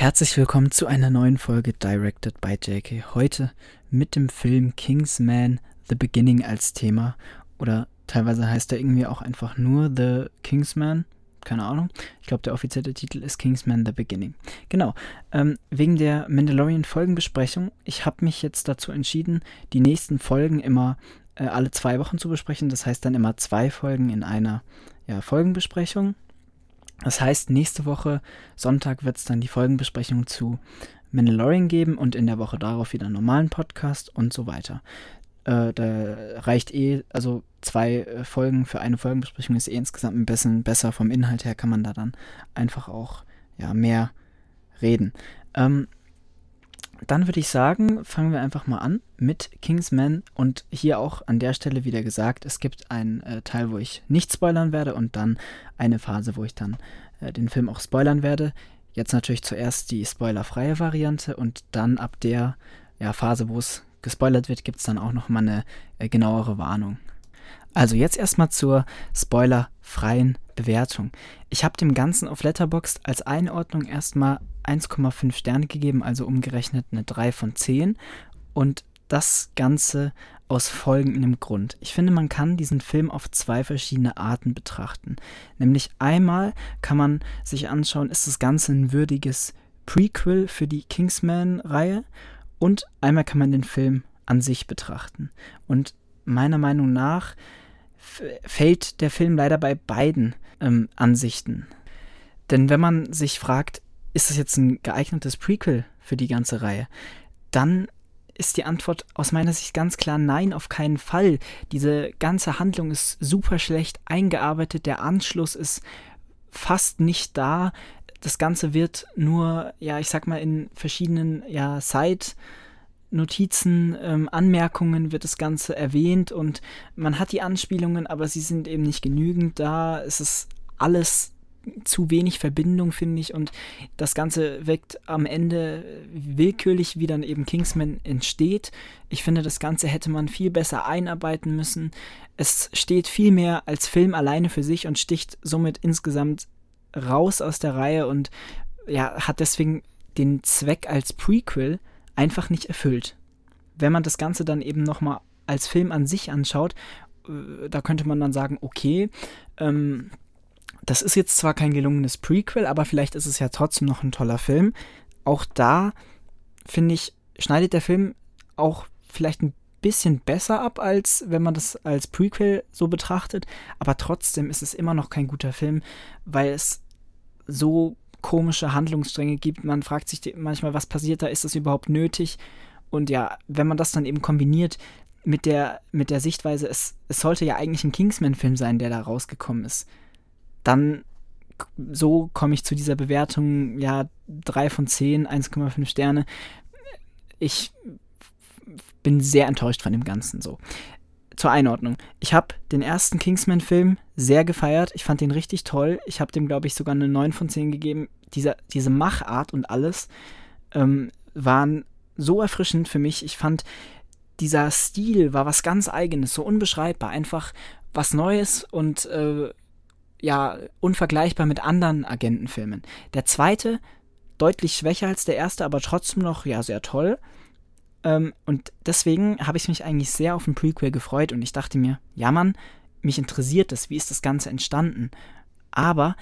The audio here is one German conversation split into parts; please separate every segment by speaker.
Speaker 1: Herzlich willkommen zu einer neuen Folge Directed by JK. Heute mit dem Film Kingsman The Beginning als Thema. Oder teilweise heißt er irgendwie auch einfach nur The Kingsman. Keine Ahnung. Ich glaube, der offizielle Titel ist Kingsman The Beginning. Genau. Ähm, wegen der Mandalorian-Folgenbesprechung. Ich habe mich jetzt dazu entschieden, die nächsten Folgen immer äh, alle zwei Wochen zu besprechen. Das heißt dann immer zwei Folgen in einer ja, Folgenbesprechung. Das heißt, nächste Woche, Sonntag, wird es dann die Folgenbesprechung zu Mandalorian geben und in der Woche darauf wieder einen normalen Podcast und so weiter. Äh, da reicht eh, also zwei äh, Folgen für eine Folgenbesprechung ist eh insgesamt ein bisschen besser vom Inhalt her, kann man da dann einfach auch ja, mehr reden. Ähm, dann würde ich sagen, fangen wir einfach mal an mit Kingsman und hier auch an der Stelle wieder gesagt, es gibt einen äh, Teil, wo ich nicht spoilern werde und dann eine Phase, wo ich dann äh, den Film auch spoilern werde. Jetzt natürlich zuerst die spoilerfreie Variante und dann ab der ja, Phase, wo es gespoilert wird, gibt es dann auch nochmal eine äh, genauere Warnung. Also jetzt erstmal zur spoilerfreien Bewertung. Ich habe dem Ganzen auf Letterboxd als Einordnung erstmal 1,5 Sterne gegeben, also umgerechnet eine 3 von 10. Und das Ganze aus folgendem Grund. Ich finde, man kann diesen Film auf zwei verschiedene Arten betrachten. Nämlich einmal kann man sich anschauen, ist das Ganze ein würdiges Prequel für die Kingsman-Reihe und einmal kann man den Film an sich betrachten. Und meiner Meinung nach fällt der Film leider bei beiden ähm, Ansichten. Denn wenn man sich fragt, ist das jetzt ein geeignetes Prequel für die ganze Reihe? Dann ist die Antwort aus meiner Sicht ganz klar nein, auf keinen Fall. Diese ganze Handlung ist super schlecht eingearbeitet, der Anschluss ist fast nicht da. Das Ganze wird nur, ja, ich sag mal, in verschiedenen, ja, Side- Notizen, ähm, Anmerkungen wird das Ganze erwähnt und man hat die Anspielungen, aber sie sind eben nicht genügend da. Es ist alles zu wenig Verbindung, finde ich, und das Ganze wirkt am Ende willkürlich, wie dann eben Kingsman entsteht. Ich finde, das Ganze hätte man viel besser einarbeiten müssen. Es steht viel mehr als Film alleine für sich und sticht somit insgesamt raus aus der Reihe und ja, hat deswegen den Zweck als Prequel einfach nicht erfüllt. Wenn man das Ganze dann eben nochmal als Film an sich anschaut, äh, da könnte man dann sagen, okay, ähm, das ist jetzt zwar kein gelungenes Prequel, aber vielleicht ist es ja trotzdem noch ein toller Film. Auch da, finde ich, schneidet der Film auch vielleicht ein bisschen besser ab, als wenn man das als Prequel so betrachtet. Aber trotzdem ist es immer noch kein guter Film, weil es so komische Handlungsstränge gibt. Man fragt sich manchmal, was passiert da, ist das überhaupt nötig? Und ja, wenn man das dann eben kombiniert mit der, mit der Sichtweise, es, es sollte ja eigentlich ein Kingsman-Film sein, der da rausgekommen ist, dann so komme ich zu dieser Bewertung, ja, 3 von 10, 1,5 Sterne. Ich bin sehr enttäuscht von dem Ganzen so zur Einordnung. Ich habe den ersten Kingsman-Film sehr gefeiert. Ich fand den richtig toll. Ich habe dem, glaube ich, sogar eine 9 von 10 gegeben. Diese, diese Machart und alles ähm, waren so erfrischend für mich. Ich fand, dieser Stil war was ganz Eigenes, so unbeschreibbar. Einfach was Neues und äh, ja, unvergleichbar mit anderen Agentenfilmen. Der zweite, deutlich schwächer als der erste, aber trotzdem noch ja sehr toll. Ähm, und deswegen habe ich mich eigentlich sehr auf den Prequel gefreut und ich dachte mir, ja Mann, mich interessiert das, wie ist das Ganze entstanden. Aber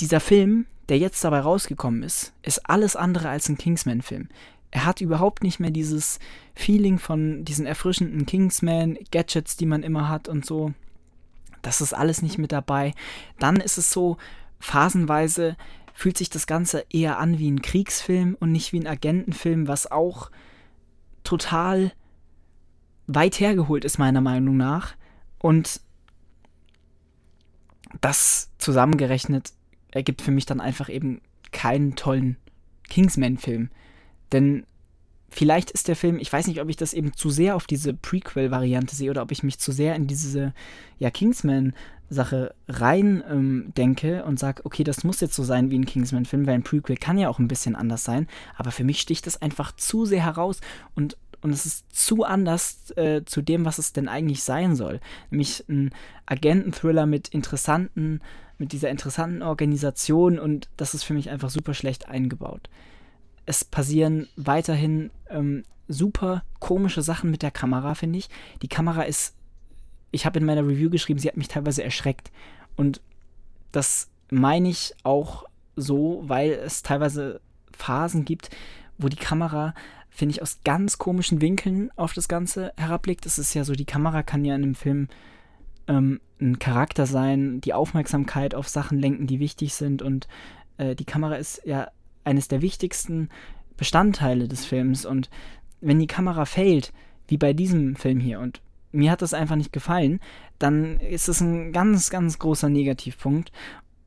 Speaker 1: dieser Film, der jetzt dabei rausgekommen ist, ist alles andere als ein Kingsman-Film. Er hat überhaupt nicht mehr dieses Feeling von diesen erfrischenden Kingsman-Gadgets, die man immer hat und so. Das ist alles nicht mit dabei. Dann ist es so, phasenweise fühlt sich das Ganze eher an wie ein Kriegsfilm und nicht wie ein Agentenfilm, was auch total weit hergeholt ist, meiner Meinung nach. Und das zusammengerechnet ergibt für mich dann einfach eben keinen tollen Kingsman-Film. Denn vielleicht ist der Film, ich weiß nicht, ob ich das eben zu sehr auf diese Prequel-Variante sehe oder ob ich mich zu sehr in diese ja, Kingsman-Sache rein ähm, denke und sage, okay, das muss jetzt so sein wie ein Kingsman-Film, weil ein Prequel kann ja auch ein bisschen anders sein. Aber für mich sticht das einfach zu sehr heraus und und es ist zu anders äh, zu dem, was es denn eigentlich sein soll. Nämlich ein Agenten-Thriller mit interessanten mit dieser interessanten Organisation und das ist für mich einfach super schlecht eingebaut. Es passieren weiterhin ähm, super komische Sachen mit der Kamera, finde ich. Die Kamera ist, ich habe in meiner Review geschrieben, sie hat mich teilweise erschreckt. Und das meine ich auch so, weil es teilweise Phasen gibt, wo die Kamera, finde ich, aus ganz komischen Winkeln auf das Ganze herabblickt. Es ist ja so, die Kamera kann ja in einem Film ähm, ein Charakter sein, die Aufmerksamkeit auf Sachen lenken, die wichtig sind. Und äh, die Kamera ist ja eines der wichtigsten Bestandteile des Films. Und wenn die Kamera fehlt, wie bei diesem Film hier, und mir hat das einfach nicht gefallen, dann ist es ein ganz, ganz großer Negativpunkt.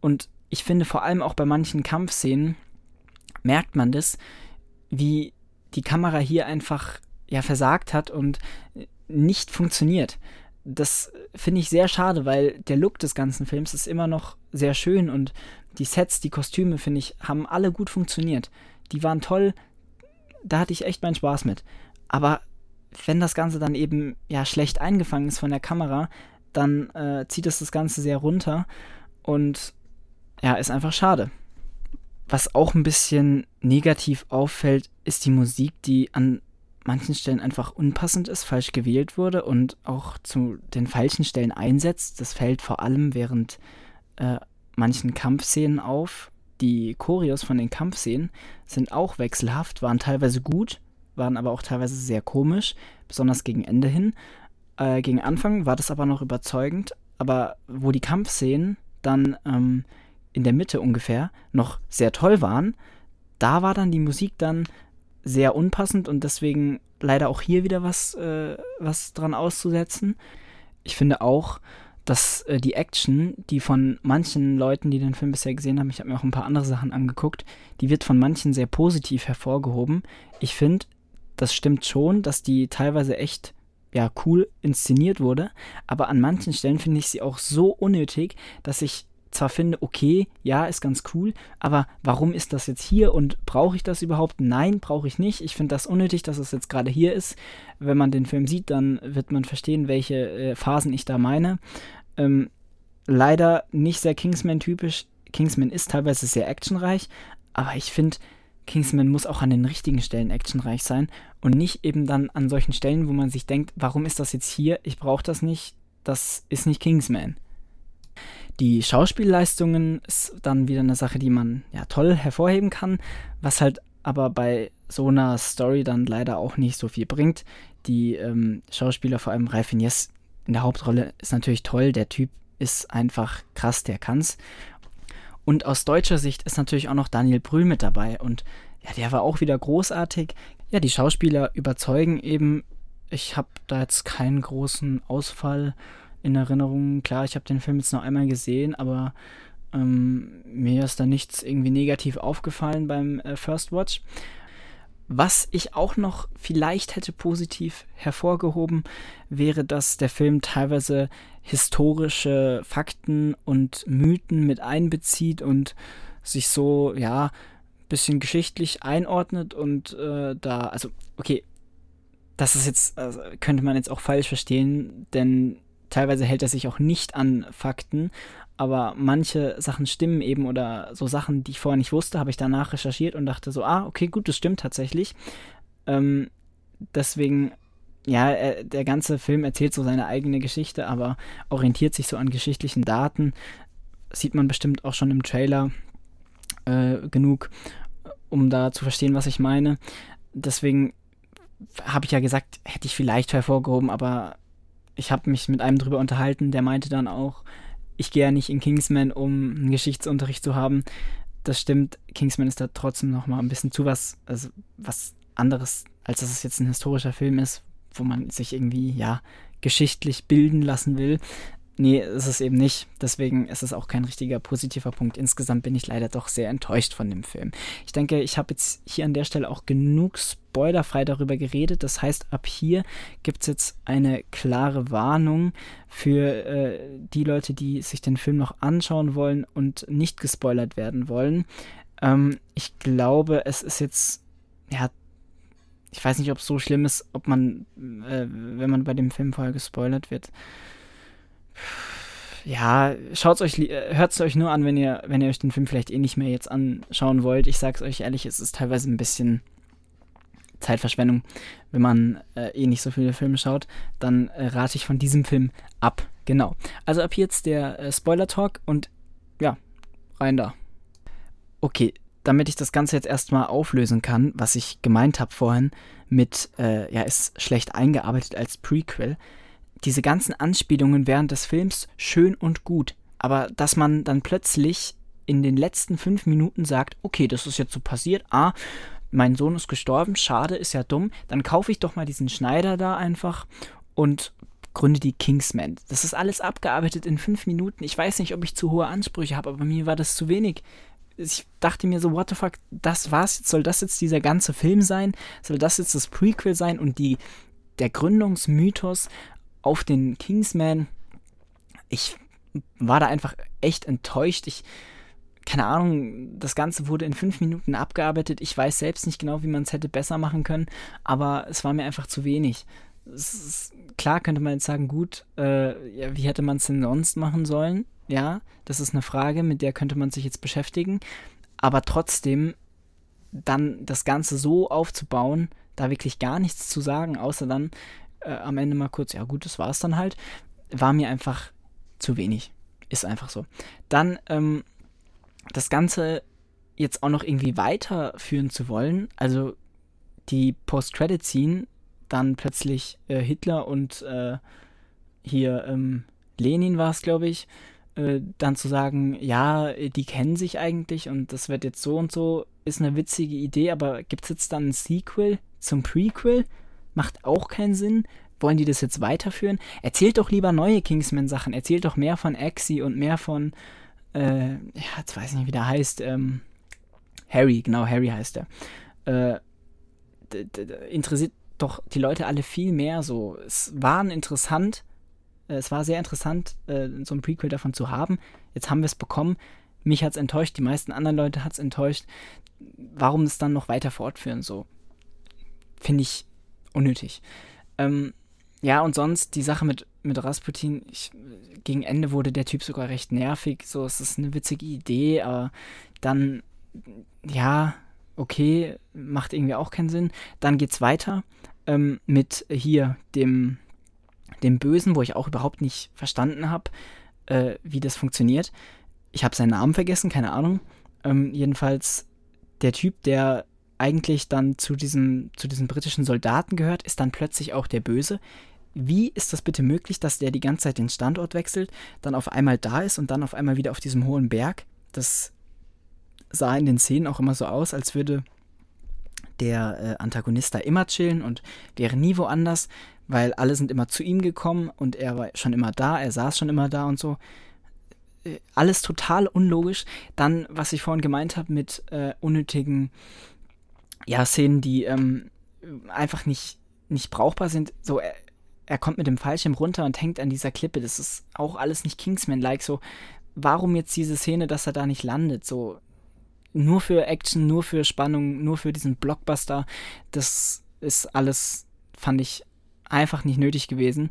Speaker 1: Und ich finde vor allem auch bei manchen Kampfszenen merkt man das, wie die Kamera hier einfach ja versagt hat und nicht funktioniert. Das finde ich sehr schade, weil der Look des ganzen Films ist immer noch sehr schön und die Sets, die Kostüme, finde ich, haben alle gut funktioniert. Die waren toll, da hatte ich echt meinen Spaß mit. Aber wenn das Ganze dann eben ja schlecht eingefangen ist von der Kamera, dann äh, zieht es das Ganze sehr runter und ja, ist einfach schade. Was auch ein bisschen negativ auffällt, ist die Musik, die an manchen Stellen einfach unpassend ist, falsch gewählt wurde und auch zu den falschen Stellen einsetzt. Das fällt vor allem während äh, manchen Kampfszenen auf. Die Choreos von den Kampfszenen sind auch wechselhaft, waren teilweise gut, waren aber auch teilweise sehr komisch, besonders gegen Ende hin. Äh, gegen Anfang war das aber noch überzeugend, aber wo die Kampfszenen dann ähm, in der Mitte ungefähr noch sehr toll waren, da war dann die Musik dann sehr unpassend und deswegen leider auch hier wieder was, äh, was dran auszusetzen. Ich finde auch, dass äh, die Action, die von manchen Leuten, die den Film bisher gesehen haben, ich habe mir auch ein paar andere Sachen angeguckt, die wird von manchen sehr positiv hervorgehoben. Ich finde, das stimmt schon, dass die teilweise echt ja cool inszeniert wurde, aber an manchen Stellen finde ich sie auch so unnötig, dass ich zwar finde, okay, ja, ist ganz cool, aber warum ist das jetzt hier und brauche ich das überhaupt? Nein, brauche ich nicht. Ich finde das unnötig, dass es jetzt gerade hier ist. Wenn man den Film sieht, dann wird man verstehen, welche äh, Phasen ich da meine. Ähm, leider nicht sehr Kingsman-typisch. Kingsman ist teilweise sehr actionreich, aber ich finde, Kingsman muss auch an den richtigen Stellen actionreich sein und nicht eben dann an solchen Stellen, wo man sich denkt, warum ist das jetzt hier? Ich brauche das nicht. Das ist nicht Kingsman. Die Schauspielleistungen ist dann wieder eine Sache, die man ja toll hervorheben kann, was halt aber bei so einer Story dann leider auch nicht so viel bringt. Die ähm, Schauspieler, vor allem Ralph Fiennes in der Hauptrolle, ist natürlich toll. Der Typ ist einfach krass, der kann's. Und aus deutscher Sicht ist natürlich auch noch Daniel Brühl mit dabei und ja, der war auch wieder großartig. Ja, die Schauspieler überzeugen eben. Ich habe da jetzt keinen großen Ausfall in Erinnerung. Klar, ich habe den Film jetzt noch einmal gesehen, aber ähm, mir ist da nichts irgendwie negativ aufgefallen beim äh, First Watch. Was ich auch noch vielleicht hätte positiv hervorgehoben, wäre, dass der Film teilweise historische Fakten und Mythen mit einbezieht und sich so, ja, bisschen geschichtlich einordnet und äh, da, also, okay, das ist jetzt, also, könnte man jetzt auch falsch verstehen, denn teilweise hält er sich auch nicht an Fakten, aber manche Sachen stimmen eben oder so Sachen, die ich vorher nicht wusste, habe ich danach recherchiert und dachte so, ah, okay, gut, das stimmt tatsächlich. Ähm, deswegen, ja, er, der ganze Film erzählt so seine eigene Geschichte, aber orientiert sich so an geschichtlichen Daten. Sieht man bestimmt auch schon im Trailer äh, genug, um da zu verstehen, was ich meine. Deswegen habe ich ja gesagt, hätte ich vielleicht hervorgehoben, aber ich habe mich mit einem drüber unterhalten, der meinte dann auch, ich gehe ja nicht in Kingsman, um einen Geschichtsunterricht zu haben. Das stimmt, Kingsman ist da trotzdem noch mal ein bisschen zu was, also was anderes, als dass es jetzt ein historischer Film ist, wo man sich irgendwie, ja, geschichtlich bilden lassen will. Nee, ist es eben nicht. Deswegen ist es auch kein richtiger positiver Punkt. Insgesamt bin ich leider doch sehr enttäuscht von dem Film. Ich denke, ich habe jetzt hier an der Stelle auch genug spoilerfrei darüber geredet. Das heißt, ab hier gibt es jetzt eine klare Warnung für äh, die Leute, die sich den Film noch anschauen wollen und nicht gespoilert werden wollen. Ähm, ich glaube, es ist jetzt, ja, ich weiß nicht, ob es so schlimm ist, ob man, äh, wenn man bei dem Film vorher gespoilert wird ja, schaut's euch, äh, hört es euch nur an, wenn ihr, wenn ihr euch den Film vielleicht eh nicht mehr jetzt anschauen wollt. Ich sag's euch ehrlich, es ist teilweise ein bisschen Zeitverschwendung, wenn man äh, eh nicht so viele Filme schaut, dann äh, rate ich von diesem Film ab. Genau. Also ab jetzt der äh, Spoiler-Talk und ja, rein da. Okay, damit ich das Ganze jetzt erstmal auflösen kann, was ich gemeint habe vorhin mit, äh, ja, ist schlecht eingearbeitet als Prequel. Diese ganzen Anspielungen während des Films schön und gut, aber dass man dann plötzlich in den letzten fünf Minuten sagt, okay, das ist jetzt so passiert, ah, mein Sohn ist gestorben, schade, ist ja dumm, dann kaufe ich doch mal diesen Schneider da einfach und gründe die Kingsman. Das ist alles abgearbeitet in fünf Minuten. Ich weiß nicht, ob ich zu hohe Ansprüche habe, aber mir war das zu wenig. Ich dachte mir so, what the fuck, das war's jetzt? Soll das jetzt dieser ganze Film sein? Soll das jetzt das Prequel sein und die, der Gründungsmythos auf den Kingsman? Ich war da einfach echt enttäuscht. Ich keine Ahnung, das Ganze wurde in fünf Minuten abgearbeitet. Ich weiß selbst nicht genau, wie man es hätte besser machen können, aber es war mir einfach zu wenig. Ist, klar könnte man jetzt sagen, gut, äh, ja, wie hätte man es denn sonst machen sollen? Ja, das ist eine Frage, mit der könnte man sich jetzt beschäftigen. Aber trotzdem, dann das Ganze so aufzubauen, da wirklich gar nichts zu sagen, außer dann äh, am Ende mal kurz, ja gut, das war es dann halt, war mir einfach zu wenig. Ist einfach so. Dann ähm, das Ganze jetzt auch noch irgendwie weiterführen zu wollen, also die Post-Credit-Scene, dann plötzlich äh, Hitler und äh, hier ähm, Lenin war es, glaube ich, äh, dann zu sagen, ja, die kennen sich eigentlich und das wird jetzt so und so, ist eine witzige Idee, aber gibt es jetzt dann ein Sequel zum Prequel? Macht auch keinen Sinn. Wollen die das jetzt weiterführen? Erzählt doch lieber neue Kingsman-Sachen. Erzählt doch mehr von Axie und mehr von äh, ja, jetzt weiß ich nicht, wie der heißt, ähm, Harry, genau, Harry heißt er, äh, interessiert doch die Leute alle viel mehr so. Es war interessant, äh, es war sehr interessant, äh, so ein Prequel davon zu haben. Jetzt haben wir es bekommen. Mich hat es enttäuscht, die meisten anderen Leute hat es enttäuscht. Warum es dann noch weiter fortführen, so? Finde ich unnötig. Ähm, ja, und sonst die Sache mit, mit Rasputin, ich, gegen Ende wurde der Typ sogar recht nervig. So, es ist eine witzige Idee, aber dann, ja, okay, macht irgendwie auch keinen Sinn. Dann geht's weiter ähm, mit hier dem, dem Bösen, wo ich auch überhaupt nicht verstanden habe, äh, wie das funktioniert. Ich habe seinen Namen vergessen, keine Ahnung. Ähm, jedenfalls der Typ, der eigentlich dann zu diesem, zu diesen britischen Soldaten gehört, ist dann plötzlich auch der Böse wie ist das bitte möglich, dass der die ganze Zeit den Standort wechselt, dann auf einmal da ist und dann auf einmal wieder auf diesem hohen Berg? Das sah in den Szenen auch immer so aus, als würde der äh, Antagonist da immer chillen und wäre nie woanders, weil alle sind immer zu ihm gekommen und er war schon immer da, er saß schon immer da und so. Äh, alles total unlogisch. Dann, was ich vorhin gemeint habe mit äh, unnötigen ja, Szenen, die ähm, einfach nicht, nicht brauchbar sind. So, er, er kommt mit dem Fallschirm runter und hängt an dieser Klippe. Das ist auch alles nicht Kingsman-like. So, warum jetzt diese Szene, dass er da nicht landet? So, nur für Action, nur für Spannung, nur für diesen Blockbuster. Das ist alles, fand ich, einfach nicht nötig gewesen.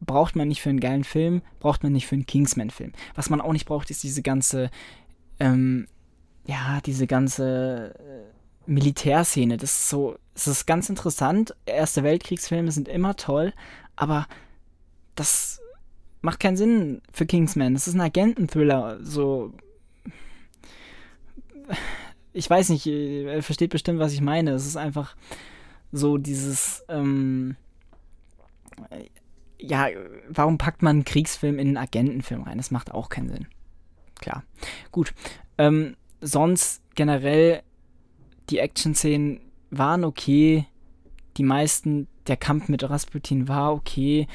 Speaker 1: Braucht man nicht für einen geilen Film, braucht man nicht für einen Kingsman-Film. Was man auch nicht braucht, ist diese ganze, ähm, ja, diese ganze äh, Militärszene. Das ist so, es ist ganz interessant. Erste Weltkriegsfilme sind immer toll, aber das macht keinen Sinn für Kingsman. Das ist ein Agenten-Thriller. So. Ich weiß nicht, ihr versteht bestimmt, was ich meine. Es ist einfach so dieses, ähm, ja, warum packt man einen Kriegsfilm in einen Agentenfilm rein? Das macht auch keinen Sinn. Klar. Gut. Ähm, sonst generell die Action-Szenen waren okay. Die meisten, der Kampf mit Rasputin war okay.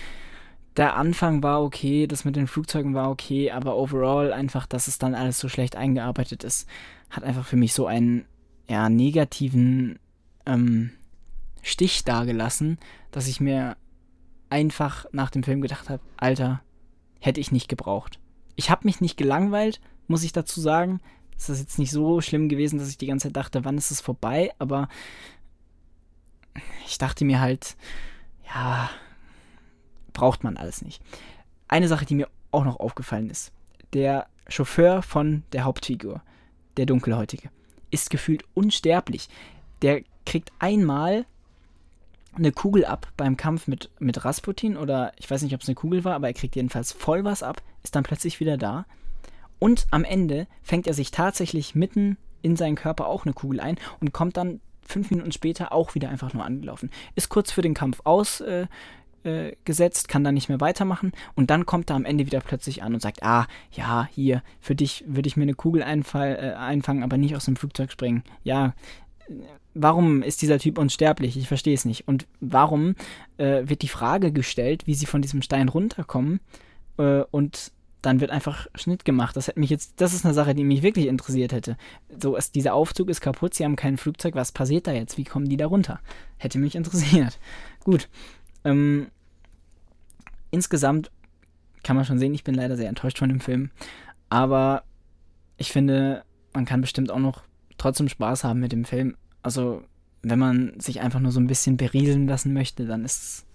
Speaker 1: Der Anfang war okay, das mit den Flugzeugen war okay, aber overall einfach, dass es dann alles so schlecht eingearbeitet ist, hat einfach für mich so einen ja, negativen ähm, Stich dagelassen, dass ich mir einfach nach dem Film gedacht habe, Alter, hätte ich nicht gebraucht. Ich habe mich nicht gelangweilt, muss ich dazu sagen ist das jetzt nicht so schlimm gewesen, dass ich die ganze Zeit dachte, wann ist es vorbei, aber ich dachte mir halt, ja, braucht man alles nicht. Eine Sache, die mir auch noch aufgefallen ist. Der Chauffeur von der Hauptfigur, der Dunkelhäutige, ist gefühlt unsterblich. Der kriegt einmal eine Kugel ab beim Kampf mit, mit Rasputin oder ich weiß nicht, ob es eine Kugel war, aber er kriegt jedenfalls voll was ab, ist dann plötzlich wieder da. Und am Ende fängt er sich tatsächlich mitten in seinen Körper auch eine Kugel ein und kommt dann fünf Minuten später auch wieder einfach nur angelaufen. Ist kurz für den Kampf ausgesetzt, äh, äh, kann dann nicht mehr weitermachen und dann kommt er am Ende wieder plötzlich an und sagt, ah, ja, hier, für dich würde ich mir eine Kugel einfall, äh, einfangen, aber nicht aus dem Flugzeug springen. Ja, warum ist dieser Typ unsterblich? Ich verstehe es nicht. Und warum äh, wird die Frage gestellt, wie sie von diesem Stein runterkommen äh, und dann wird einfach Schnitt gemacht. Das hätte mich jetzt, das ist eine Sache, die mich wirklich interessiert hätte. So ist dieser Aufzug ist kaputt, sie haben kein Flugzeug, was passiert da jetzt? Wie kommen die da runter? Hätte mich interessiert. Gut. Ähm, insgesamt kann man schon sehen, ich bin leider sehr enttäuscht von dem Film. Aber ich finde, man kann bestimmt auch noch trotzdem Spaß haben mit dem Film. Also, wenn man sich einfach nur so ein bisschen berieseln lassen möchte, dann ist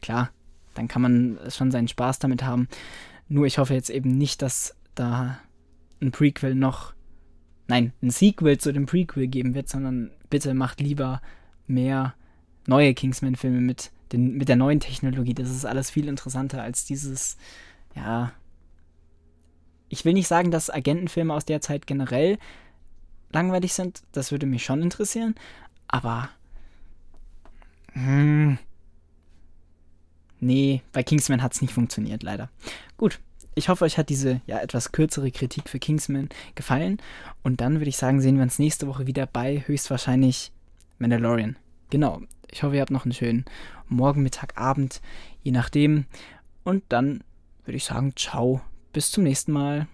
Speaker 1: klar, dann kann man schon seinen Spaß damit haben. Nur ich hoffe jetzt eben nicht, dass da ein Prequel noch, nein, ein Sequel zu dem Prequel geben wird, sondern bitte macht lieber mehr neue Kingsman-Filme mit, mit der neuen Technologie. Das ist alles viel interessanter als dieses, ja. Ich will nicht sagen, dass Agentenfilme aus der Zeit generell langweilig sind. Das würde mich schon interessieren. Aber. Hm, nee, bei Kingsman hat es nicht funktioniert, leider. Gut, ich hoffe, euch hat diese ja etwas kürzere Kritik für Kingsman gefallen. Und dann würde ich sagen, sehen wir uns nächste Woche wieder bei höchstwahrscheinlich Mandalorian. Genau. Ich hoffe, ihr habt noch einen schönen Morgen, Mittag, Abend, je nachdem. Und dann würde ich sagen, ciao, bis zum nächsten Mal.